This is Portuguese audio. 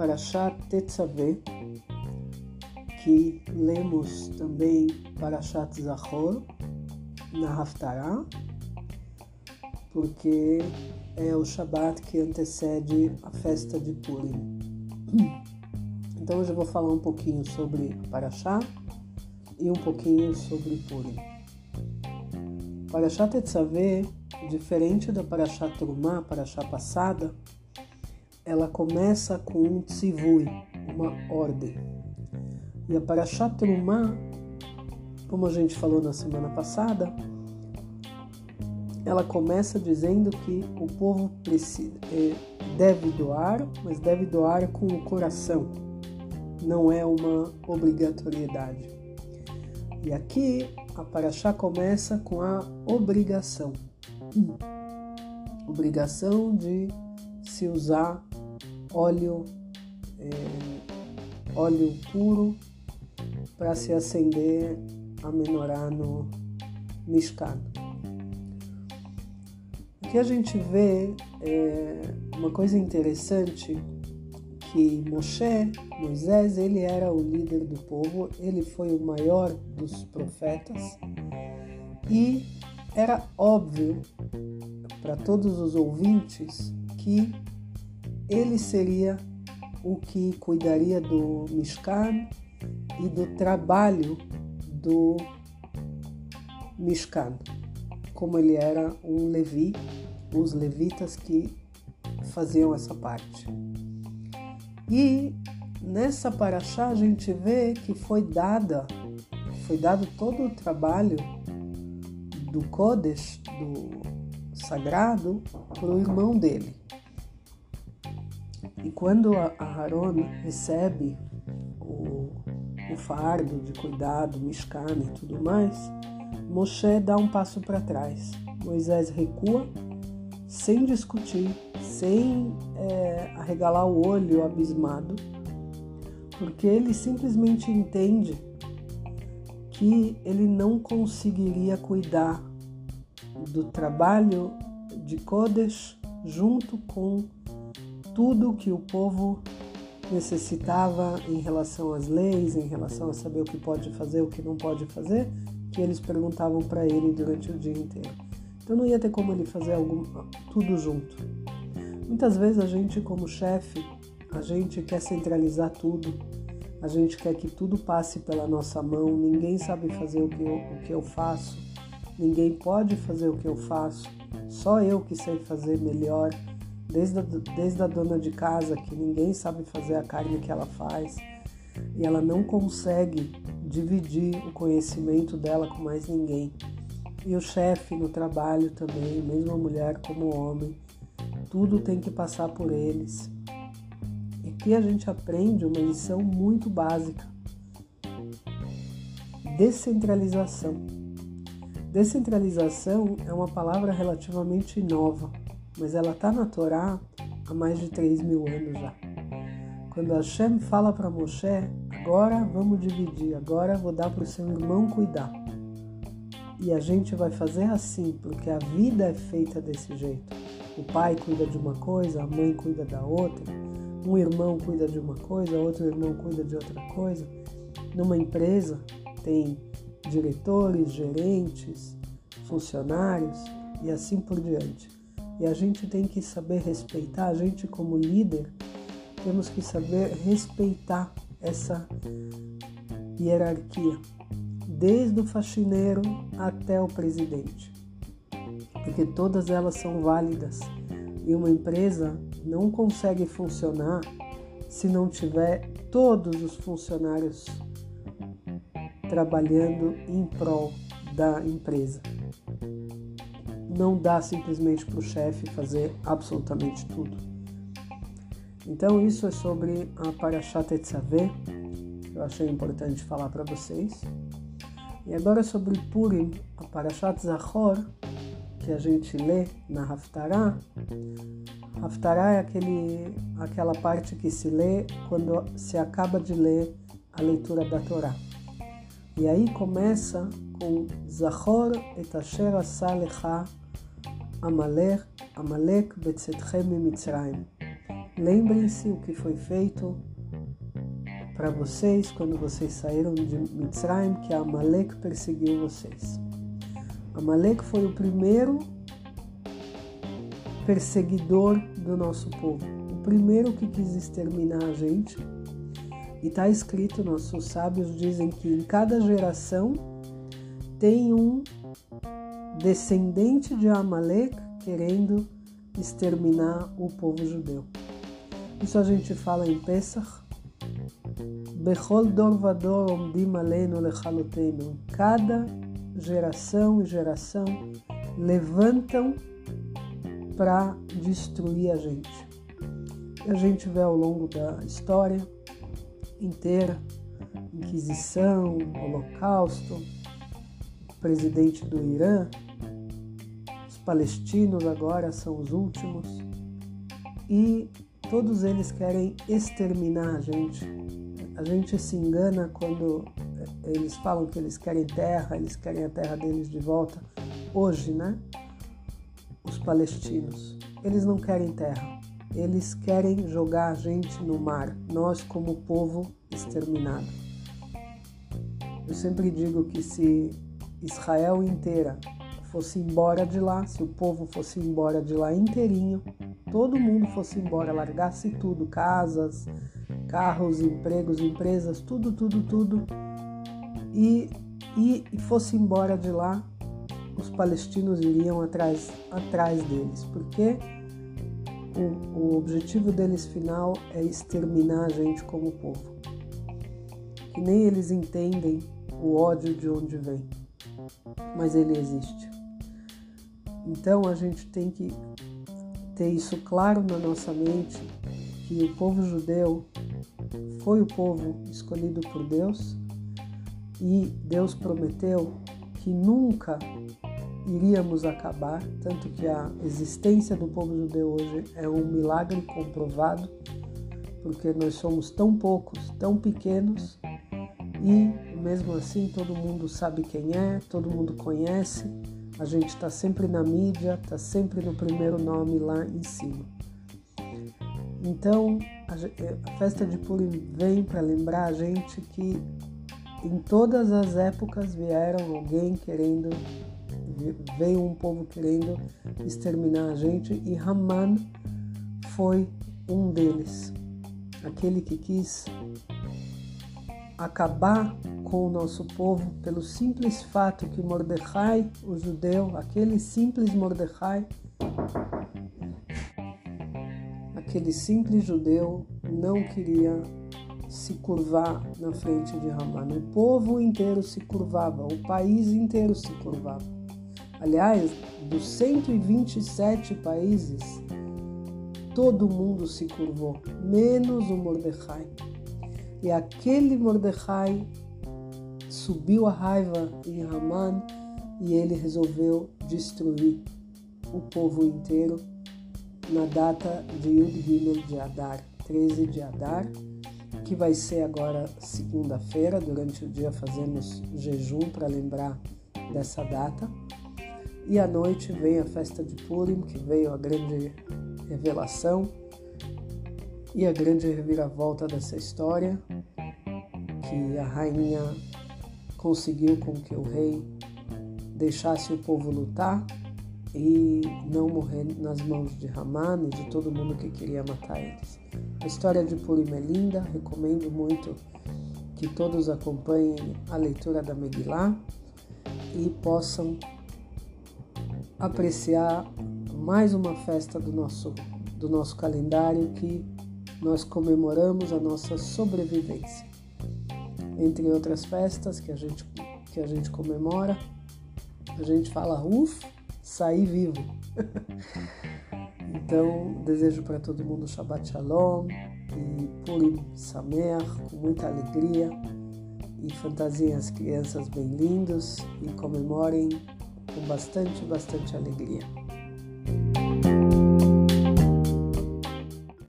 Parashat Tetzaveh, que lemos também Parashat Zachor na Haftarah, porque é o Shabat que antecede a festa de Purim. Então hoje eu vou falar um pouquinho sobre Parashat e um pouquinho sobre Purim. Parashat Tetzaveh, diferente da Parashat Trumah, Parashat passada, ela começa com um tzivui, uma ordem. E a Parashat Trumah, como a gente falou na semana passada, ela começa dizendo que o povo é, deve doar, mas deve doar com o coração, não é uma obrigatoriedade. E aqui a Paraxá começa com a obrigação. Obrigação de se usar óleo, é, óleo puro para se acender a menorá no Mishkan. Aqui a gente vê é, uma coisa interessante que Moshe, Moisés, ele era o líder do povo, ele foi o maior dos profetas e era óbvio para todos os ouvintes que ele seria o que cuidaria do Mishkan e do trabalho do Mishkan, como ele era um levi, os levitas que faziam essa parte. E nessa paraxá a gente vê que foi dada, foi dado todo o trabalho do Kodesh, do sagrado, para o irmão dele. E quando a recebe o, o fardo de cuidado, Mishkan e tudo mais, Moshe dá um passo para trás. Moisés recua sem discutir, sem é, arregalar o olho abismado, porque ele simplesmente entende que ele não conseguiria cuidar do trabalho de Kodesh junto com tudo que o povo necessitava em relação às leis, em relação a saber o que pode fazer, o que não pode fazer, que eles perguntavam para ele durante o dia inteiro. Então não ia ter como ele fazer algum, tudo junto. Muitas vezes a gente, como chefe, a gente quer centralizar tudo, a gente quer que tudo passe pela nossa mão, ninguém sabe fazer o que eu, o que eu faço, ninguém pode fazer o que eu faço, só eu que sei fazer melhor desde a, desde a dona de casa, que ninguém sabe fazer a carne que ela faz, e ela não consegue dividir o conhecimento dela com mais ninguém. E o chefe no trabalho também, mesmo a mulher como o homem, tudo tem que passar por eles. E aqui a gente aprende uma lição muito básica: descentralização. Descentralização é uma palavra relativamente nova mas ela está na Torá há mais de 3 mil anos já. Quando Hashem fala para Moshe, agora vamos dividir, agora vou dar para o seu irmão cuidar. E a gente vai fazer assim, porque a vida é feita desse jeito. O pai cuida de uma coisa, a mãe cuida da outra, um irmão cuida de uma coisa, outro irmão cuida de outra coisa. Numa empresa tem diretores, gerentes, funcionários e assim por diante. E a gente tem que saber respeitar, a gente como líder, temos que saber respeitar essa hierarquia, desde o faxineiro até o presidente, porque todas elas são válidas. E uma empresa não consegue funcionar se não tiver todos os funcionários trabalhando em prol da empresa não dá simplesmente para o chefe fazer absolutamente tudo. Então isso é sobre a Parashat Tetzaveh, que eu achei importante falar para vocês. E agora sobre Purim, a Parashat Zachor, que a gente lê na Haftarah. Haftarah é aquele, aquela parte que se lê quando se acaba de ler a leitura da Torá. E aí começa com Zachor et asher asa Amalek, Amalek Betzetchem Mitzrayim. lembrem-se o que foi feito para vocês quando vocês saíram de Mitzrayim, que Amalek perseguiu vocês. Amalek foi o primeiro perseguidor do nosso povo, o primeiro que quis exterminar a gente. E está escrito, nossos sábios dizem que em cada geração tem um descendente de Amalek querendo exterminar o povo judeu. Isso a gente fala em Pesach. Bechol dor vador omdim aleno lechalotenu. Cada geração e geração levantam para destruir a gente. A gente vê ao longo da história inteira Inquisição, Holocausto, presidente do Irã, os palestinos agora são os últimos e todos eles querem exterminar a gente. A gente se engana quando eles falam que eles querem terra, eles querem a terra deles de volta. Hoje, né? Os palestinos, eles não querem terra. Eles querem jogar a gente no mar, nós como povo exterminado. Eu sempre digo que se Israel inteira fosse embora de lá, se o povo fosse embora de lá inteirinho, todo mundo fosse embora, largasse tudo, casas, carros, empregos, empresas, tudo, tudo, tudo, e, e, e fosse embora de lá, os palestinos iriam atrás, atrás deles, porque o, o objetivo deles final é exterminar a gente como povo. Que nem eles entendem o ódio de onde vem, mas ele existe. Então a gente tem que ter isso claro na nossa mente que o povo judeu foi o povo escolhido por Deus e Deus prometeu que nunca iríamos acabar, tanto que a existência do povo judeu hoje é um milagre comprovado, porque nós somos tão poucos, tão pequenos, e mesmo assim todo mundo sabe quem é, todo mundo conhece, a gente está sempre na mídia, está sempre no primeiro nome lá em cima. Então, a, festa de Purim vem para lembrar a gente que em todas as épocas vieram alguém querendo veio um povo querendo exterminar a gente e Haman foi um deles, aquele que quis acabar com o nosso povo pelo simples fato que Mordecai, o judeu, aquele simples Mordecai, aquele simples judeu não queria se curvar na frente de Haman. O povo inteiro se curvava, o país inteiro se curvava. Aliás, dos 127 países, todo mundo se curvou, menos o Mordecai. E aquele Mordecai subiu a raiva em Haman e ele resolveu destruir o povo inteiro na data de Yud de Adar, 13 de Adar, que vai ser agora segunda-feira. Durante o dia fazemos jejum para lembrar dessa data. E à noite vem a festa de Purim, que veio a grande revelação e a grande reviravolta dessa história, que a rainha conseguiu com que o rei deixasse o povo lutar e não morrer nas mãos de Haman e de todo mundo que queria matar eles. A história de Purim é linda, recomendo muito que todos acompanhem a leitura da Megillah e possam apreciar mais uma festa do nosso, do nosso calendário que nós comemoramos a nossa sobrevivência. Entre outras festas que a gente, que a gente comemora, a gente fala, ufa, saí vivo. então, desejo para todo mundo Shabbat Shalom e Purim Samer, com muita alegria e fantasiem as crianças bem lindos e comemorem com bastante, bastante alegria.